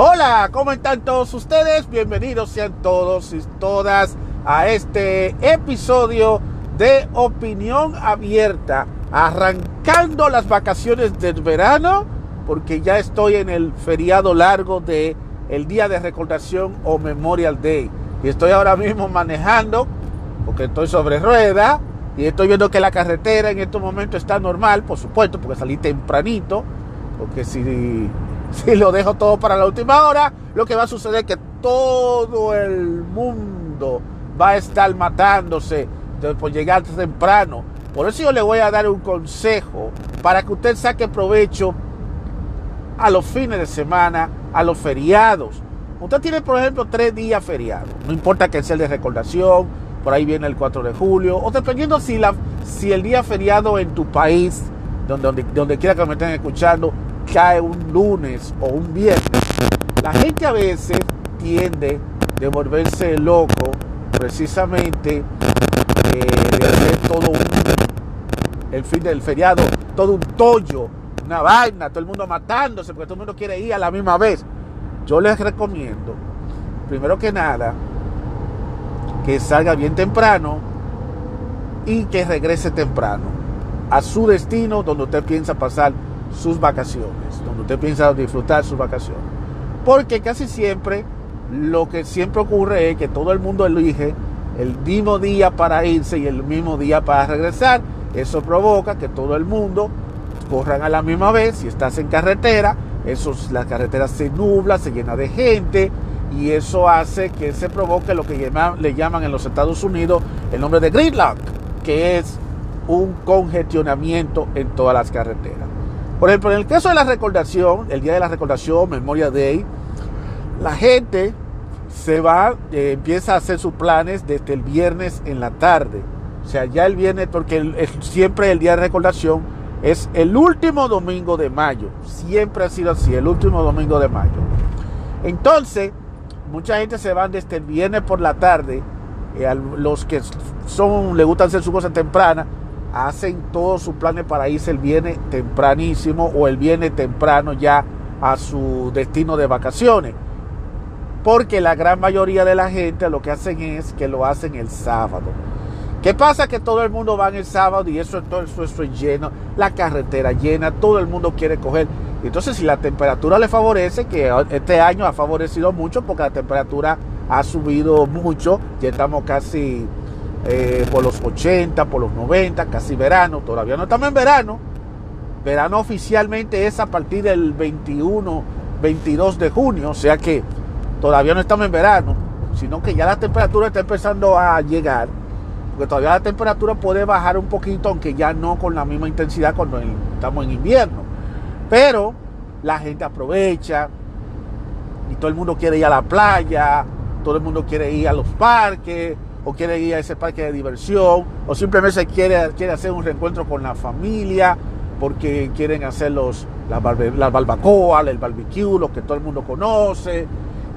Hola, ¿cómo están todos ustedes? Bienvenidos sean todos y todas a este episodio de Opinión Abierta, arrancando las vacaciones del verano, porque ya estoy en el feriado largo de Día de Recordación o Memorial Day. Y estoy ahora mismo manejando, porque estoy sobre rueda, y estoy viendo que la carretera en estos momentos está normal, por supuesto, porque salí tempranito, porque si si lo dejo todo para la última hora, lo que va a suceder es que todo el mundo va a estar matándose por llegar temprano. Por eso yo le voy a dar un consejo para que usted saque provecho a los fines de semana, a los feriados. Usted tiene, por ejemplo, tres días feriados. No importa que sea el de recordación, por ahí viene el 4 de julio, o dependiendo si, la, si el día feriado en tu país, donde, donde, donde quiera que me estén escuchando, cae un lunes o un viernes, la gente a veces tiende de volverse loco precisamente eh, de todo un, el fin del feriado, todo un tollo, una vaina, todo el mundo matándose porque todo el mundo quiere ir a la misma vez. Yo les recomiendo, primero que nada, que salga bien temprano y que regrese temprano a su destino donde usted piensa pasar sus vacaciones, donde usted piensa disfrutar sus vacaciones. Porque casi siempre lo que siempre ocurre es que todo el mundo elige el mismo día para irse y el mismo día para regresar. Eso provoca que todo el mundo corran a la misma vez. Si estás en carretera, eso, la carretera se nubla, se llena de gente y eso hace que se provoque lo que le llaman en los Estados Unidos el nombre de gridlock, que es un congestionamiento en todas las carreteras. Por ejemplo, en el caso de la recordación, el día de la recordación, Memoria Day, la gente se va, eh, empieza a hacer sus planes desde el viernes en la tarde. O sea, ya el viernes, porque siempre el día de recordación es el último domingo de mayo. Siempre ha sido así, el último domingo de mayo. Entonces, mucha gente se va desde el viernes por la tarde. Eh, los que son, le gustan hacer su cosa temprana, hacen todos sus planes para irse el viernes tempranísimo o el viernes temprano ya a su destino de vacaciones. Porque la gran mayoría de la gente lo que hacen es que lo hacen el sábado. ¿Qué pasa? Que todo el mundo va en el sábado y eso, todo eso, eso es lleno, la carretera llena, todo el mundo quiere coger. Entonces, si la temperatura le favorece, que este año ha favorecido mucho porque la temperatura ha subido mucho, ya estamos casi eh, por los 80, por los 90, casi verano, todavía no estamos en verano. Verano oficialmente es a partir del 21, 22 de junio, o sea que todavía no estamos en verano, sino que ya la temperatura está empezando a llegar, porque todavía la temperatura puede bajar un poquito, aunque ya no con la misma intensidad cuando estamos en invierno. Pero la gente aprovecha y todo el mundo quiere ir a la playa, todo el mundo quiere ir a los parques o quiere ir a ese parque de diversión, o simplemente quiere, quiere hacer un reencuentro con la familia, porque quieren hacer los, la, barbacoa, el barbecue, lo que todo el mundo conoce.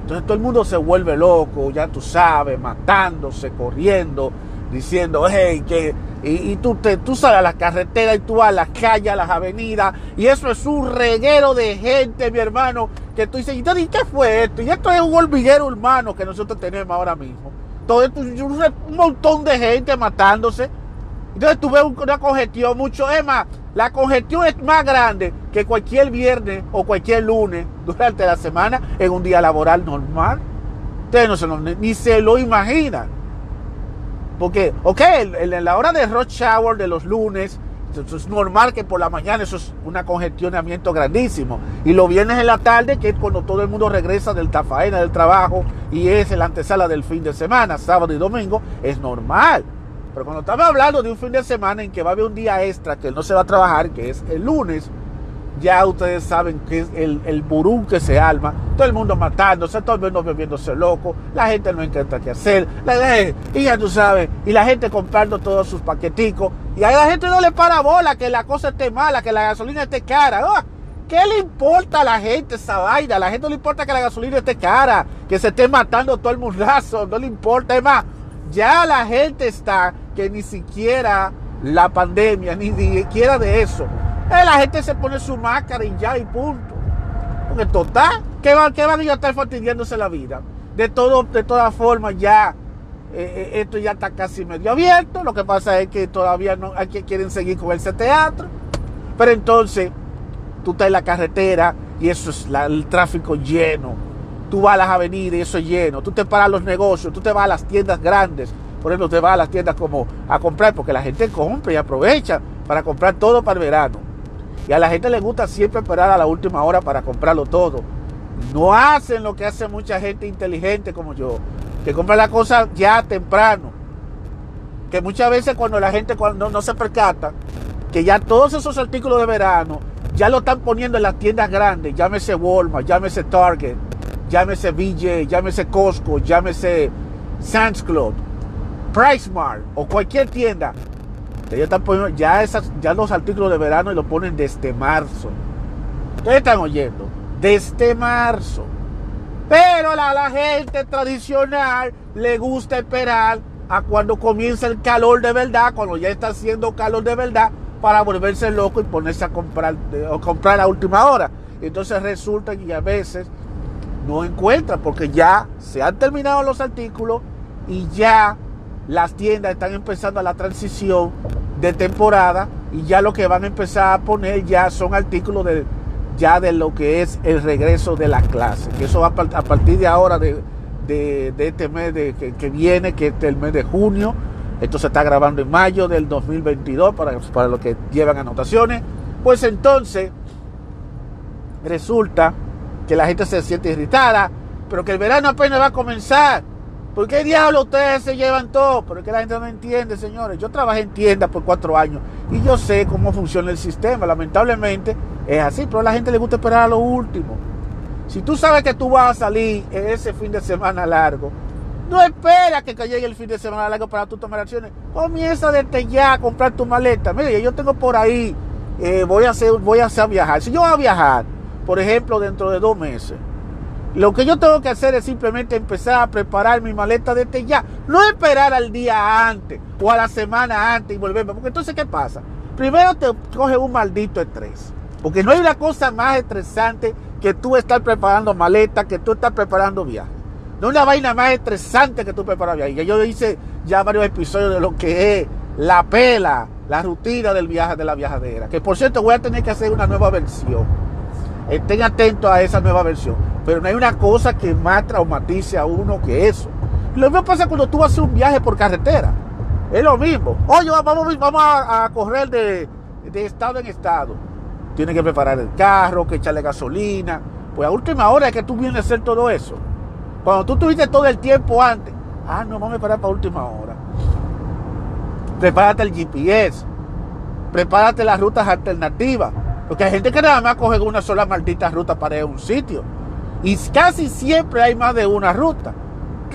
Entonces todo el mundo se vuelve loco, ya tú sabes, matándose, corriendo, diciendo, hey, que... Y, tú, te, tú sales a la carretera y tú vas a las calles, a las avenidas, y eso es un reguero de gente, mi hermano, que tú dices, ¿y qué fue esto? Y esto es un hormiguero humano que nosotros tenemos ahora mismo todo un montón de gente matándose. Entonces tú ves una congestión mucho, es más, la congestión es más grande que cualquier viernes o cualquier lunes durante la semana en un día laboral normal. Ustedes no se ni se lo imaginan. Porque, ok, en la hora de rush shower de los lunes, es normal que por la mañana eso es un congestionamiento grandísimo. Y lo viernes en la tarde, que es cuando todo el mundo regresa del tafaena, del trabajo, y es la antesala del fin de semana, sábado y domingo, es normal. Pero cuando estamos hablando de un fin de semana en que va a haber un día extra que no se va a trabajar, que es el lunes, ya ustedes saben que es el, el que se alma, todo el mundo matándose, todo el mundo bebiéndose loco, la gente no encuentra qué hacer, y ya tú sabes, y la gente comprando todos sus paqueticos, y a la gente no le para bola que la cosa esté mala, que la gasolina esté cara. ¡Ah! ¿Qué le importa a la gente esa vaina? A la gente no le importa que la gasolina esté cara, que se esté matando todo el mundazo, no le importa. Es más, ya la gente está que ni siquiera la pandemia, ni siquiera de eso. Eh, la gente se pone su máscara y ya y punto. Porque total, ¿Qué van, qué van a estar fastidiándose la vida? De, de todas formas, ya eh, eh, esto ya está casi medio abierto. Lo que pasa es que todavía no hay que quieren seguir con ese teatro. Pero entonces, tú estás en la carretera y eso es el tráfico lleno. Tú vas a las avenidas y eso es lleno. Tú te paras los negocios, tú te vas a las tiendas grandes. Por ejemplo, te vas a las tiendas como a comprar, porque la gente compra y aprovecha para comprar todo para el verano. A la gente le gusta siempre esperar a la última hora para comprarlo todo. No hacen lo que hace mucha gente inteligente como yo, que compra la cosa ya temprano. Que muchas veces cuando la gente no se percata que ya todos esos artículos de verano ya lo están poniendo en las tiendas grandes, llámese Walmart, llámese Target, llámese BJ, llámese Costco, llámese Sam's Club, PriceMart o cualquier tienda. Ellos están poniendo ya, ya los artículos de verano y lo ponen desde marzo. Ustedes están oyendo desde marzo. Pero a la gente tradicional le gusta esperar a cuando comienza el calor de verdad, cuando ya está haciendo calor de verdad, para volverse loco y ponerse a comprar, o comprar a última hora. Entonces resulta que a veces no encuentra porque ya se han terminado los artículos y ya las tiendas están empezando la transición de temporada y ya lo que van a empezar a poner ya son artículos de ya de lo que es el regreso de la clase. Que eso va a partir de ahora, de, este mes de, que, viene, que es el mes de junio. Esto se está grabando en mayo del 2022 para, para los que llevan anotaciones. Pues entonces resulta que la gente se siente irritada, pero que el verano apenas va a comenzar. ¿Por qué diablo ustedes se llevan todo? Pero es que la gente no entiende, señores. Yo trabajé en tiendas por cuatro años y yo sé cómo funciona el sistema. Lamentablemente es así, pero a la gente le gusta esperar a lo último. Si tú sabes que tú vas a salir ese fin de semana largo, no esperas que llegue el fin de semana largo para tú tomar acciones. Comienza desde ya a comprar tu maleta. Mire, yo tengo por ahí, eh, voy, a hacer, voy a hacer viajar. Si yo voy a viajar, por ejemplo, dentro de dos meses, lo que yo tengo que hacer es simplemente empezar a preparar mi maleta desde ya. No esperar al día antes o a la semana antes y volverme. Porque entonces, ¿qué pasa? Primero te coge un maldito estrés. Porque no hay una cosa más estresante que tú estar preparando maleta, que tú estar preparando viaje. No hay una vaina más estresante que tú preparar viaje. Yo hice ya varios episodios de lo que es la pela, la rutina del viaje de la viajadera. Que por cierto voy a tener que hacer una nueva versión. Estén atentos a esa nueva versión. Pero no hay una cosa que más traumatice a uno que eso. Lo mismo pasa cuando tú haces un viaje por carretera. Es lo mismo. Oye, vamos, vamos a, correr de, estado en estado. Tienes que preparar el carro, que echarle gasolina. Pues a última hora es que tú vienes a hacer todo eso. Cuando tú tuviste todo el tiempo antes, ah, no, vamos a esperar para última hora. Prepárate el GPS. Prepárate las rutas alternativas. Porque hay gente que nada más coge una sola maldita ruta para ir a un sitio. Y casi siempre hay más de una ruta.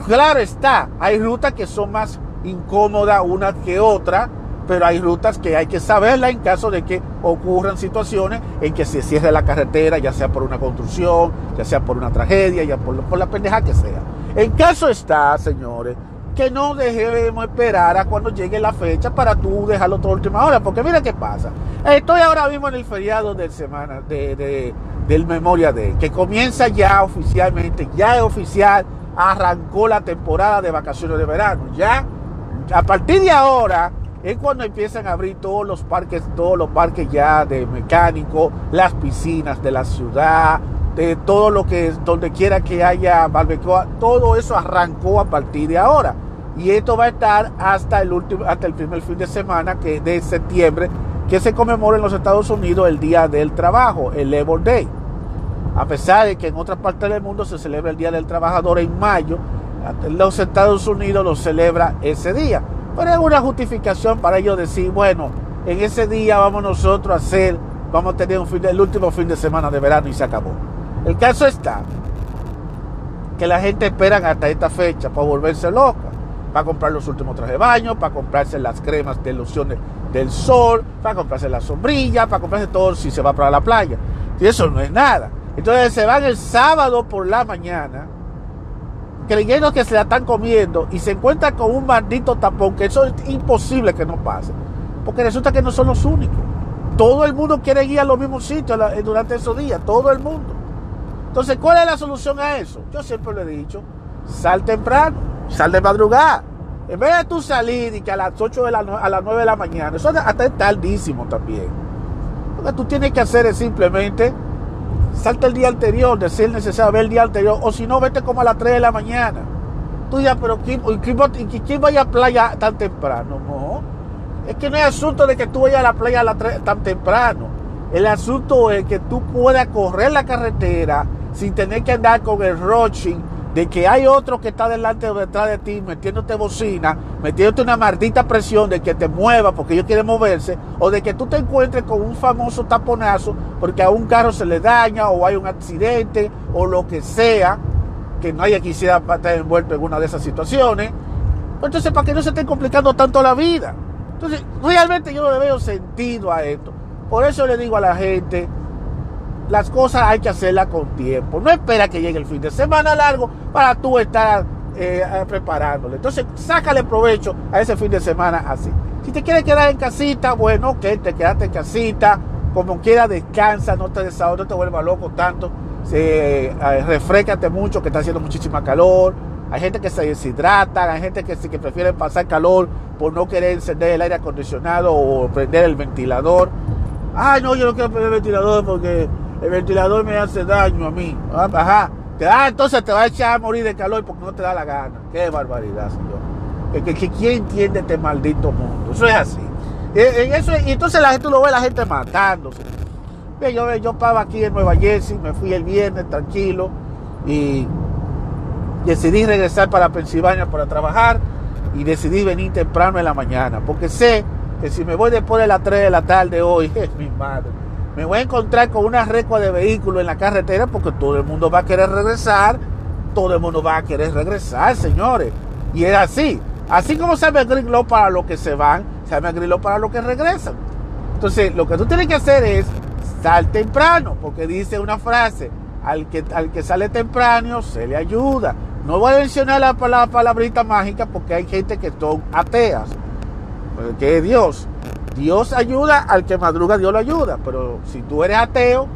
Claro está, hay rutas que son más incómodas una que otra, pero hay rutas que hay que saberla en caso de que ocurran situaciones en que se cierre la carretera, ya sea por una construcción, ya sea por una tragedia, ya por, por la pendeja que sea. En caso está, señores, que no debemos esperar a cuando llegue la fecha para tú dejarlo toda última hora, porque mira qué pasa. Estoy ahora mismo en el feriado de semana de del Memoria Day, que comienza ya oficialmente, ya es oficial, arrancó la temporada de vacaciones de verano. Ya, a partir de ahora, es cuando empiezan a abrir todos los parques, todos los parques ya de mecánico, las piscinas de la ciudad, de todo lo que es, donde quiera que haya barbacoa, todo eso arrancó a partir de ahora. Y esto va a estar hasta el último, hasta el primer fin de semana que de septiembre, que se conmemora en los Estados Unidos el Día del Trabajo, el Labor Day. A pesar de que en otras partes del mundo se celebra el Día del Trabajador en mayo, los Estados Unidos lo celebra ese día. Pero es una justificación para ellos decir, bueno, en ese día vamos nosotros a hacer, vamos a tener un fin el último fin de semana de verano y se acabó. El caso está que la gente espera hasta esta fecha para volverse loca, para comprar los últimos trajes de baño, para comprarse las cremas de ilusiones del sol, para comprarse la sombrilla, para comprarse todo si se va para la playa. Y eso no es nada. Entonces se van el sábado por la mañana, creyendo que se la están comiendo y se encuentran con un maldito tapón, que eso es imposible que no pase. Porque resulta que no son los únicos. Todo el mundo quiere ir a los mismos sitios durante esos días, todo el mundo. Entonces, ¿cuál es la solución a eso? Yo siempre lo he dicho, sal temprano, sal de madrugada. En vez de tú salir y que a las 8 de la a las 9 de la mañana, eso hasta es tardísimo también. Lo que tú tienes que hacer es simplemente salta el día anterior, de ser necesario ver el día anterior, o si no, vete como a las 3 de la mañana. Tú ya, pero ¿quién, quién, vaya a playa tan temprano? No. Es que no es asunto de que tú vayas a la playa tan temprano. El asunto es que tú puedas correr la carretera sin tener que andar con el rushing de que hay otro que está delante o detrás de ti metiéndote bocina, metiéndote una maldita presión de que te mueva porque ellos quieren moverse, o de que tú te encuentres con un famoso taponazo porque a un carro se le daña o hay un accidente o lo que sea, que nadie quisiera estar envuelto en una de esas situaciones. Entonces, para que no se esté complicando tanto la vida. Entonces, realmente yo no le veo sentido a esto. Por eso le digo a la gente, las cosas hay que hacerlas con tiempo. No espera que llegue el fin de semana largo para tú estar eh, preparándole. Entonces, sácale provecho a ese fin de semana así. Si te quieres quedar en casita, bueno, ok, te quedaste en casita. Como quiera, descansa, no te desahogues, no te vuelvas loco tanto. Se, eh, refrescate mucho, que está haciendo muchísima calor. Hay gente que se deshidrata, hay gente que, que prefiere pasar calor por no querer encender el aire acondicionado o prender el ventilador. Ay, no, yo no quiero prender el ventilador porque el ventilador me hace daño a mí. Ah, ajá. Ah, entonces te va a echar a morir de calor porque no te da la gana. Qué barbaridad, señor. Que, que, ¿Quién entiende este maldito mundo? Eso es así. Y, eso, y entonces la gente lo ve, la gente matándose. Yo, yo estaba aquí en Nueva Jersey, me fui el viernes tranquilo y decidí regresar para Pensilvania para trabajar y decidí venir temprano en la mañana porque sé que si me voy después de las 3 de la tarde hoy, es mi madre me voy a encontrar con una recua de vehículos en la carretera porque todo el mundo va a querer regresar, todo el mundo va a querer regresar, señores. Y es así. Así como se me griló para los que se van, se me griló para los que regresan. Entonces, lo que tú tienes que hacer es sal temprano, porque dice una frase, al que, al que sale temprano se le ayuda. No voy a mencionar la, la palabrita mágica porque hay gente que son ateas, que es Dios. Dios ayuda al que madruga, Dios lo ayuda. Pero si tú eres ateo,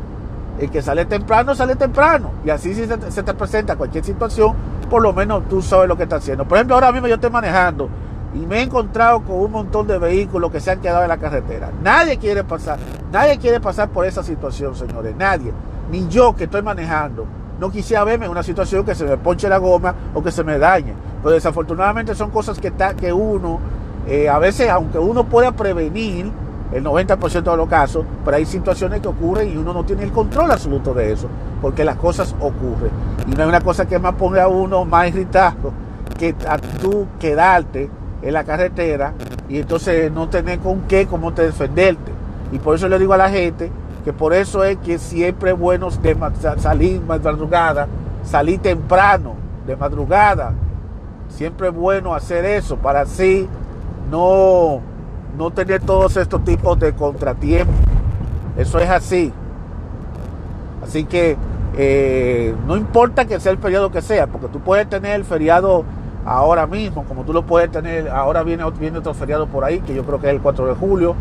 el que sale temprano, sale temprano. Y así si se te, presenta cualquier situación, por lo menos tú sabes lo que está haciendo. Por ejemplo, ahora mismo yo estoy manejando y me he encontrado con un montón de vehículos que se han quedado en la carretera. Nadie quiere pasar, nadie quiere pasar por esa situación, señores. Nadie. Ni yo que estoy manejando. No quisiera verme en una situación que se me ponche la goma o que se me dañe. Pero desafortunadamente son cosas que, que uno eh, a veces, aunque uno pueda prevenir el 90% de los casos, pero hay situaciones que ocurren y uno no tiene el control absoluto de eso, porque las cosas ocurren. Y no hay una cosa que más ponga a uno más irritado que a tú quedarte en la carretera y entonces no tener con qué, cómo te defenderte. Y por eso le digo a la gente que por eso es que siempre es bueno de salir madrugada, salir temprano, de madrugada. Siempre es bueno hacer eso para así no, no tener todos estos tipos de contratiempos. Eso es así. Así que eh, no importa que sea el feriado que sea, porque tú puedes tener el feriado ahora mismo, como tú lo puedes tener, ahora viene, viene otro feriado por ahí, que yo creo que es el 4 de julio,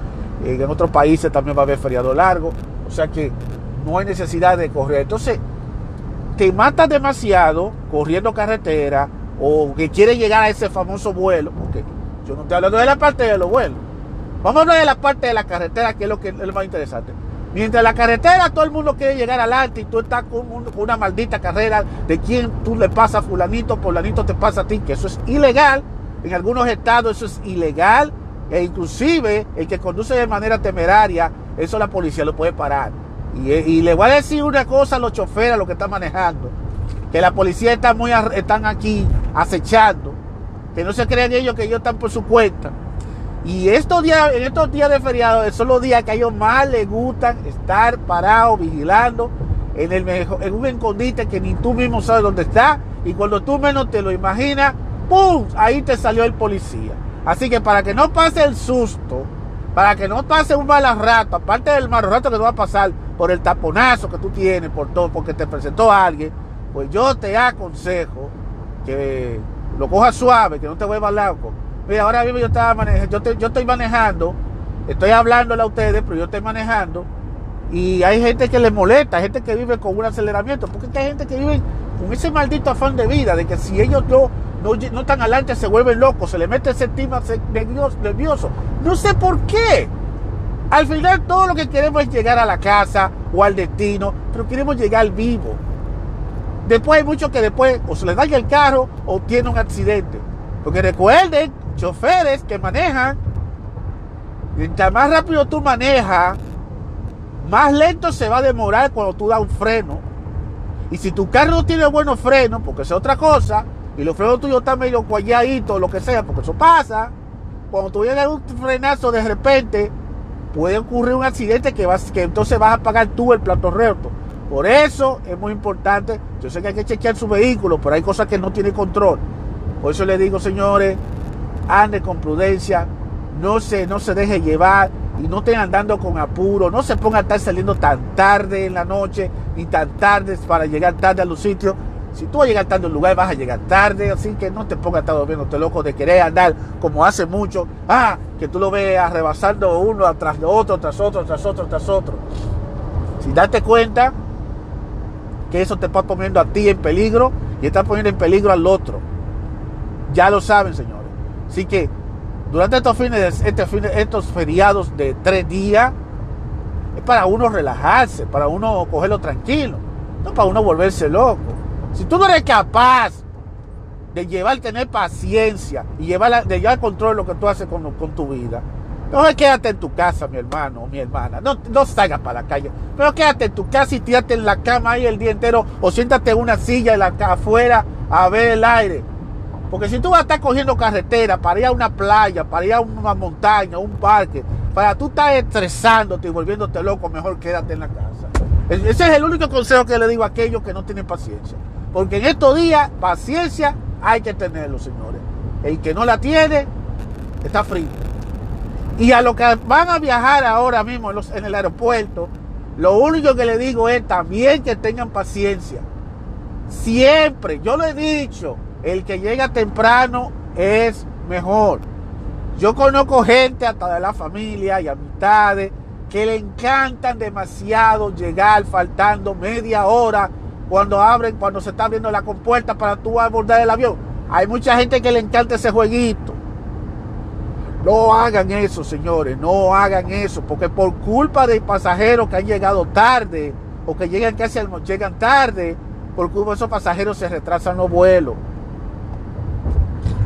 en otros países también va a haber feriado largo, o sea que no hay necesidad de correr. Entonces, te matas demasiado corriendo carretera o que quieres llegar a ese famoso vuelo, porque yo no estoy hablando de la parte de lo bueno. Vamos a hablar de la parte de la carretera, que es lo que es lo más interesante. Mientras la carretera todo el mundo quiere llegar adelante y tú estás con, una maldita carrera de quién tú le pasas a fulanito, fulanito te pasa a ti, que eso es ilegal. En algunos estados eso es ilegal. E inclusive el que conduce de manera temeraria, eso la policía lo puede parar. Y, y le voy a decir una cosa a los choferes, a los que están manejando. Que la policía está muy, están aquí acechando que no se crean ellos que ellos están por su cuenta. Y estos días, en estos días de feriado son los días que a ellos más les gustan estar parados, vigilando en, el en un escondite que ni tú mismo sabes dónde está. Y cuando tú menos te lo imaginas, ¡pum! Ahí te salió el policía. Así que para que no pase el susto, para que no pase un mal rato, aparte del mal rato que te va a pasar por el taponazo que tú tienes, por todo, porque te presentó alguien, pues yo te aconsejo que lo coja suave, que no te vuelvas loco. Mira, ahora mismo yo estaba manejando, yo, yo estoy manejando, estoy hablándole a ustedes, pero yo estoy manejando Y hay gente que le molesta, hay gente que vive con un aceleramiento, porque hay gente que vive con ese maldito afán de vida, de que si ellos no, no, no están adelante se vuelven locos, se le mete ese estima nervioso. No sé por qué. Al final todo lo que queremos es llegar a la casa o al destino, pero queremos llegar vivo. Después hay muchos que después o se les daña el carro o tiene un accidente. Porque recuerden, choferes que manejan, mientras más rápido tú manejas, más lento se va a demorar cuando tú das un freno. Y si tu carro no tiene buenos frenos, porque es otra cosa, y los frenos tuyos están medio cualladitos, lo que sea, porque eso pasa, cuando tú vienes un frenazo de repente, puede ocurrir un accidente que, vas, que entonces vas a pagar tú el plato reto. Por eso es muy importante, yo sé que hay que chequear su vehículo, pero hay cosas que no tiene control. Por eso le digo, señores, ande con prudencia, no se, no se deje llevar y no estén andando con apuro, no se ponga a estar saliendo tan tarde en la noche ni tan tarde para llegar tarde a los sitios. Si tú vas a llegar tarde a un lugar, vas a llegar tarde, así que no te pongas a estar durmiéndote loco de querer andar como hace mucho. Ah, que tú lo ves rebasando uno de otro, tras otro, tras otro, tras otro. Si date cuenta que eso te está poniendo a ti en peligro y está poniendo en peligro al otro. Ya lo saben, señores. Así que durante estos fines, este estos feriados de tres días, es para uno relajarse, para uno cogerlo tranquilo, no para uno volverse loco. Si tú no eres capaz de llevar, tener paciencia y llevar, de llevar control de lo que tú haces con, con tu vida, no quédate en tu casa, mi hermano mi hermana. No, no salgas para la calle. Pero quédate en tu casa y tírate en la cama ahí el día entero. O siéntate en una silla en la, afuera a ver el aire. Porque si tú vas a estar cogiendo carretera para ir a una playa, para ir a una montaña, un parque, para tú estar estresándote y volviéndote loco, mejor quédate en la casa. Ese es el único consejo que le digo a aquellos que no tienen paciencia. Porque en estos días, paciencia hay que tenerlo, señores. El que no la tiene, está frío. Y a los que van a viajar ahora mismo en, el aeropuerto, lo único que le digo es también que tengan paciencia. Siempre, yo lo he dicho, el que llega temprano es mejor. Yo conozco gente hasta de la familia y amistades que le encantan demasiado llegar faltando media hora cuando abren, cuando se está abriendo la compuerta para tú abordar el avión. Hay mucha gente que le encanta ese jueguito. No hagan eso, señores, no hagan eso, porque por culpa de pasajeros que han llegado tarde o que llegan casi llegan tarde, por culpa de esos pasajeros se retrasan los vuelos.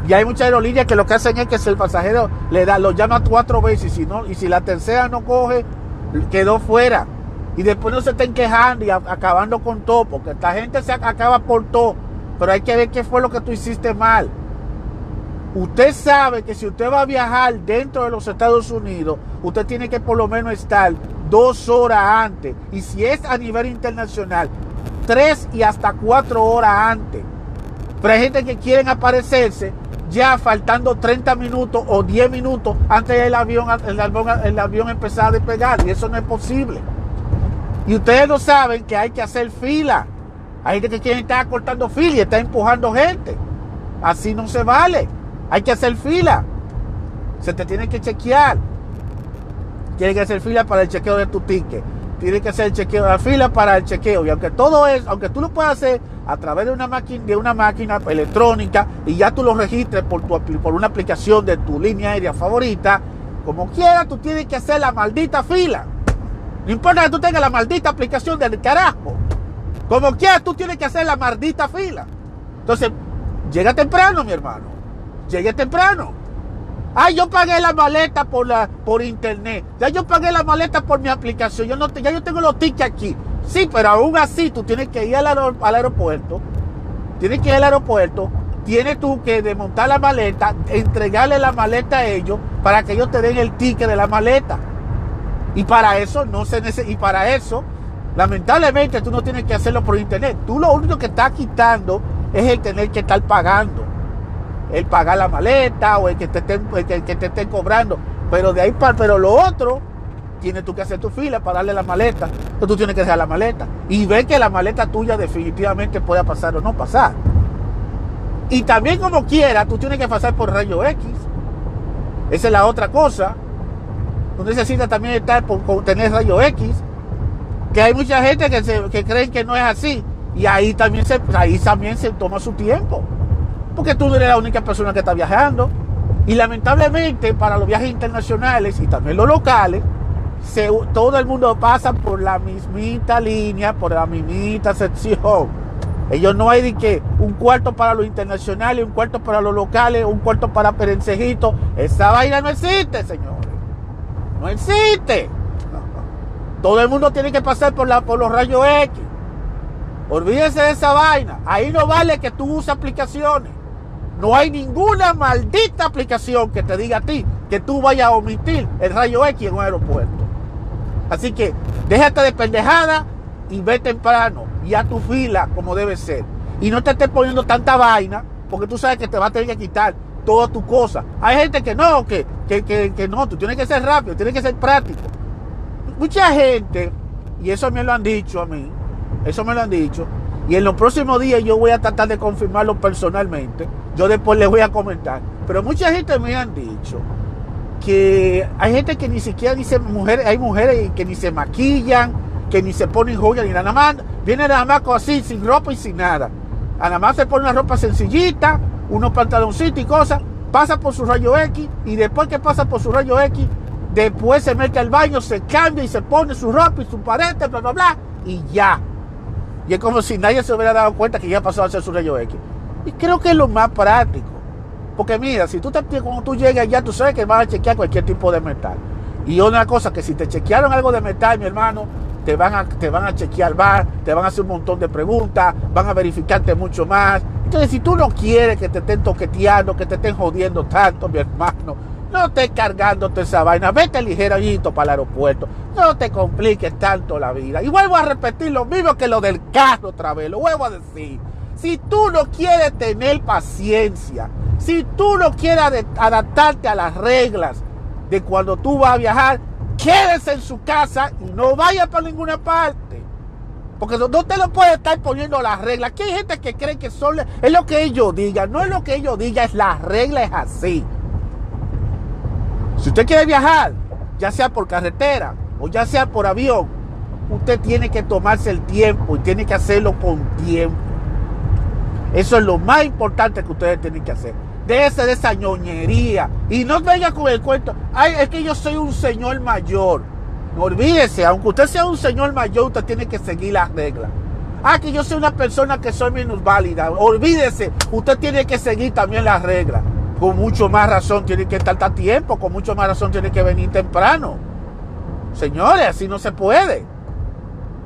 Y hay muchas aerolíneas que lo que hacen es que si el pasajero le da, lo llama cuatro veces y si, no, y si la tercera no coge, quedó fuera. Y después no se estén quejando y acabando con todo, porque esta gente se acaba por todo. Pero hay que ver qué fue lo que tú hiciste mal. Usted sabe que si usted va a viajar dentro de los Estados Unidos, usted tiene que por lo menos estar dos horas antes. Y si es a nivel internacional, tres y hasta cuatro horas antes. Pero hay gente que quieren aparecerse ya faltando 30 minutos o 10 minutos antes del avión, el avión, el avión empezar a despegar. Y eso no es posible. Y ustedes no saben que hay que hacer fila. Hay gente que quiere estar cortando fila y está empujando gente. Así no se vale. Hay que hacer fila. Se te tiene que chequear. Tiene que hacer fila para el chequeo de tu ticket. Tiene que hacer el chequeo, la fila para el chequeo. Y aunque todo es, aunque tú lo puedas hacer a través de una máquina, de una máquina electrónica y ya tú lo registres por, tu, por una aplicación de tu línea aérea favorita, como quiera, tú tienes que hacer la maldita fila. No importa que tú tengas la maldita aplicación del carajo. Como quiera, tú tienes que hacer la maldita fila. Entonces, llega temprano, mi hermano. Llegué temprano. Ah, yo pagué la maleta por, la, por internet. Ya yo pagué la maleta por mi aplicación. Yo no, ya yo tengo los tickets aquí. Sí, pero aún así tú tienes que ir al, aeropuerto. Tienes que ir al aeropuerto. Tienes tú que desmontar la maleta, entregarle la maleta a ellos para que ellos te den el ticket de la maleta. Y para eso no se necesita. Y para eso, lamentablemente, tú no tienes que hacerlo por internet. Tú lo único que estás quitando es el tener que estar pagando el pagar la maleta o el que te estén, que, te estén cobrando. Pero de ahí para, pero lo otro, tienes tú que hacer tu fila para darle la maleta. Entonces tú tienes que dejar la maleta y ver que la maleta tuya definitivamente pueda pasar o no pasar. Y también como quiera, tú tienes que pasar por rayo X. Esa es la otra cosa. Tú necesitas también estar por, tener rayo X. Que hay mucha gente que, se, que creen que no es así. Y ahí también, se, ahí también se toma su tiempo. Porque tú no eres la única persona que está viajando. Y lamentablemente para los viajes internacionales y también los locales, todo el mundo pasa por la mismita línea, por la mismita sección. Ellos no hay de que un cuarto para los internacionales, un cuarto para los locales, un cuarto para perencejitos. Esa vaina no existe, señores. No existe. Todo el mundo tiene que pasar por, la, por los rayos X. Olvídense de esa vaina. Ahí no vale que tú uses aplicaciones. No hay ninguna maldita aplicación que te diga a ti que tú vayas a omitir el rayo X en un aeropuerto. Así que déjate de pendejada y ve temprano y a tu fila como debe ser. Y no te estés poniendo tanta vaina porque tú sabes que te va a tener que quitar todas tus cosas. Hay gente que no, que, que, que, no, tú tienes que ser rápido, tienes que ser práctico. Mucha gente, y eso me lo han dicho a mí, eso me lo han dicho, y en los próximos días yo voy a tratar de confirmarlo personalmente. Yo después les voy a comentar. Pero mucha gente me han dicho que hay gente que ni siquiera dice mujeres, hay mujeres que ni se maquillan, que ni se ponen joyas ni nada más. Viene nada más así, sin ropa y sin nada. Nada más se pone una ropa sencillita, unos pantaloncitos y cosas, pasa por su rayo X y después que pasa por su rayo X, después se mete al baño, se cambia y se pone su ropa y su parete, bla, bla, bla, y ya. Y es como si nadie se hubiera dado cuenta que ya pasó a hacer su rayo X. Y creo que es lo más práctico. Porque mira, si tú te, cuando tú llegas ya, tú sabes que vas a chequear cualquier tipo de metal. Y una cosa, que si te chequearon algo de metal, mi hermano, te van a, te van a chequear más, te van a hacer un montón de preguntas, van a verificarte mucho más. Entonces, si tú no quieres que te estén toqueteando, que te estén jodiendo tanto, mi hermano, no estés cargándote esa vaina, vete ligerito para el aeropuerto, no te compliques tanto la vida. Y vuelvo a repetir lo mismo que lo del carro otra vez, lo vuelvo a decir. Si tú no quieres tener paciencia, si tú no quieres adaptarte a las reglas de cuando tú vas a viajar, quédese en su casa y no vaya para ninguna parte. Porque no, te lo puede estar poniendo las reglas. Aquí hay gente que cree que son, es lo que ellos digan. No es lo que ellos digan, es la regla, es así. Si usted quiere viajar, ya sea por carretera o ya sea por avión, usted tiene que tomarse el tiempo y tiene que hacerlo con tiempo. Eso es lo más importante que ustedes tienen que hacer. De esa ñoñería. Y no venga con el cuento. Ay, es que yo soy un señor mayor. No olvídese, aunque usted sea un señor mayor, usted tiene que seguir las reglas. Ah, que yo soy una persona que soy menos válida. Olvídese, usted tiene que seguir también las reglas. Con mucho más razón tiene que estar a tiempo, con mucho más razón tiene que venir temprano. Señores, así no se puede.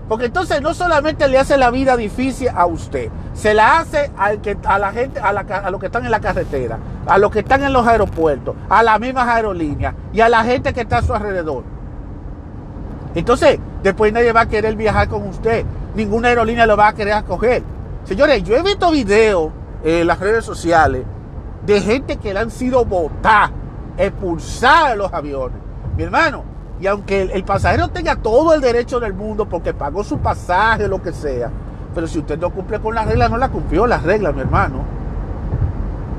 Porque entonces no solamente le hace la vida difícil a usted, se la hace al que, a la gente, a, a los que están en la carretera, a los que están en los aeropuertos, a las mismas aerolíneas y a la gente que está a su alrededor. Entonces, después nadie va a querer viajar con usted. Ninguna aerolínea lo va a querer acoger. Señores, yo he visto videos en las redes sociales de gente que le han sido botadas, expulsadas de los aviones. Mi hermano, y aunque el, pasajero tenga todo el derecho del mundo porque pagó su pasaje, lo que sea, pero si usted no cumple con las reglas, no la cumplió las reglas, mi hermano.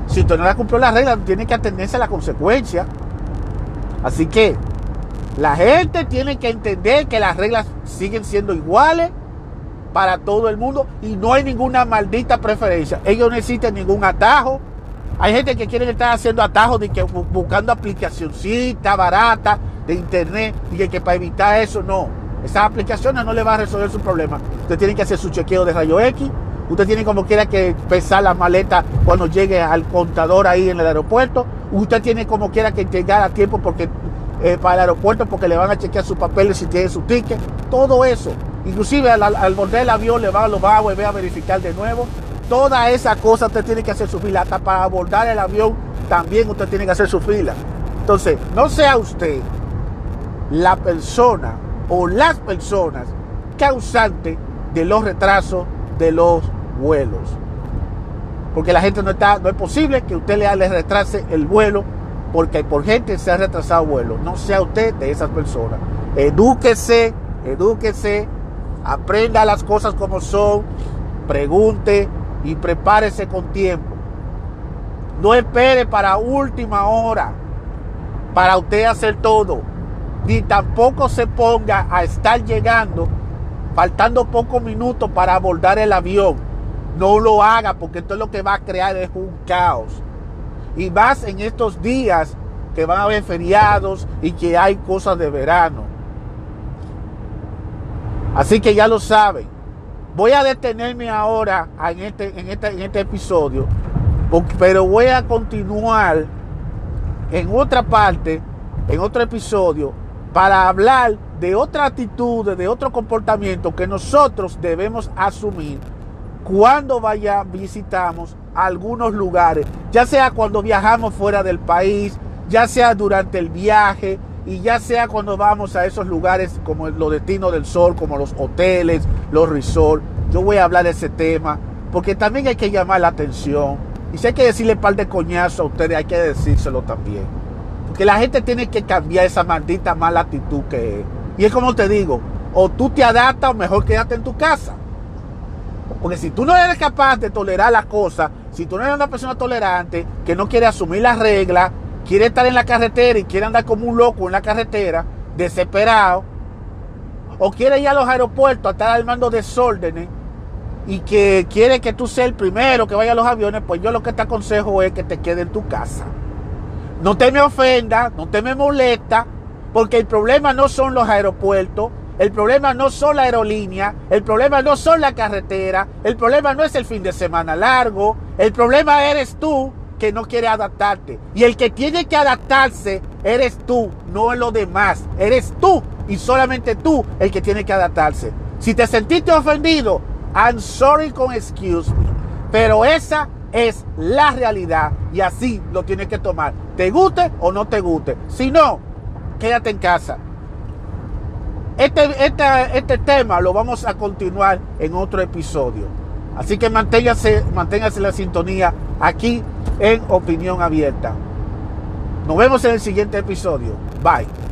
Si usted no la cumplió las reglas, tiene que atenderse a la consecuencia. Así que la gente tiene que entender que las reglas siguen siendo iguales para todo el mundo y no hay ninguna maldita preferencia. Ellos no existen ningún atajo. Hay gente que quiere estar haciendo atajos de que buscando aplicacioncita barata de internet y que para evitar eso no. Esas aplicaciones no le van a resolver su problema. Usted tiene que hacer su chequeo de rayo X. Usted tiene como quiera que pesar la maleta cuando llegue al contador ahí en el aeropuerto. Usted tiene como quiera que llegar a tiempo porque eh, para el aeropuerto porque le van a chequear sus papeles si tiene su ticket. Todo eso. Inclusive al, al borde del avión le va, lo va a volver a verificar de nuevo. Toda esa cosa usted tiene que hacer su fila. Hasta para abordar el avión también usted tiene que hacer su fila. Entonces, no sea usted la persona o las personas causantes de los retrasos de los vuelos. Porque la gente no está, no es posible que usted le, retrase el vuelo porque por gente se ha retrasado vuelo. No sea usted de esas personas. Edúquese, edúquese, aprenda las cosas como son, pregunte y prepárese con tiempo. No espere para última hora para usted hacer todo ni tampoco se ponga a estar llegando faltando pocos minutos para abordar el avión. No lo haga porque esto es lo que va a crear es un caos. Y más en estos días que van a haber feriados y que hay cosas de verano. Así que ya lo saben. Voy a detenerme ahora en este, en este, en este episodio, pero voy a continuar en otra parte, en otro episodio, para hablar de otra actitud, de otro comportamiento que nosotros debemos asumir cuando vaya visitamos algunos lugares, ya sea cuando viajamos fuera del país, ya sea durante el viaje y ya sea cuando vamos a esos lugares como los destinos del sol, como los hoteles, los resorts. Yo voy a hablar de ese tema porque también hay que llamar la atención. Y si hay que decirle par de coñazos a ustedes, hay que decírselo también. Porque la gente tiene que cambiar esa maldita mala actitud que es. Y es como te digo, o tú te adaptas o mejor quédate en tu casa. Porque si tú no eres capaz de tolerar las cosas, si tú no eres una persona tolerante, que no quiere asumir las reglas, quiere estar en la carretera y quiere andar como un loco en la carretera, desesperado, o quiere ir a los aeropuertos a estar armando desórdenes y que quiere que tú seas el primero que vaya a los aviones, pues yo lo que te aconsejo es que te quede en tu casa. No te me ofenda, no te me molesta, porque el problema no son los aeropuertos, el problema no son la aerolínea, el problema no son la carretera, el problema no es el fin de semana largo, el problema eres tú que no quiere adaptarte. Y el que tiene que adaptarse eres tú, no lo demás. Eres tú y solamente tú el que tiene que adaptarse. Si te sentiste ofendido, I'm sorry con excuse me. Pero esa es la realidad y así lo tienes que tomar. Te guste o no te guste. Si no, quédate en casa. Este, este, este tema lo vamos a continuar en otro episodio. Así que manténgase, manténgase la sintonía aquí en Opinión Abierta. Nos vemos en el siguiente episodio. Bye.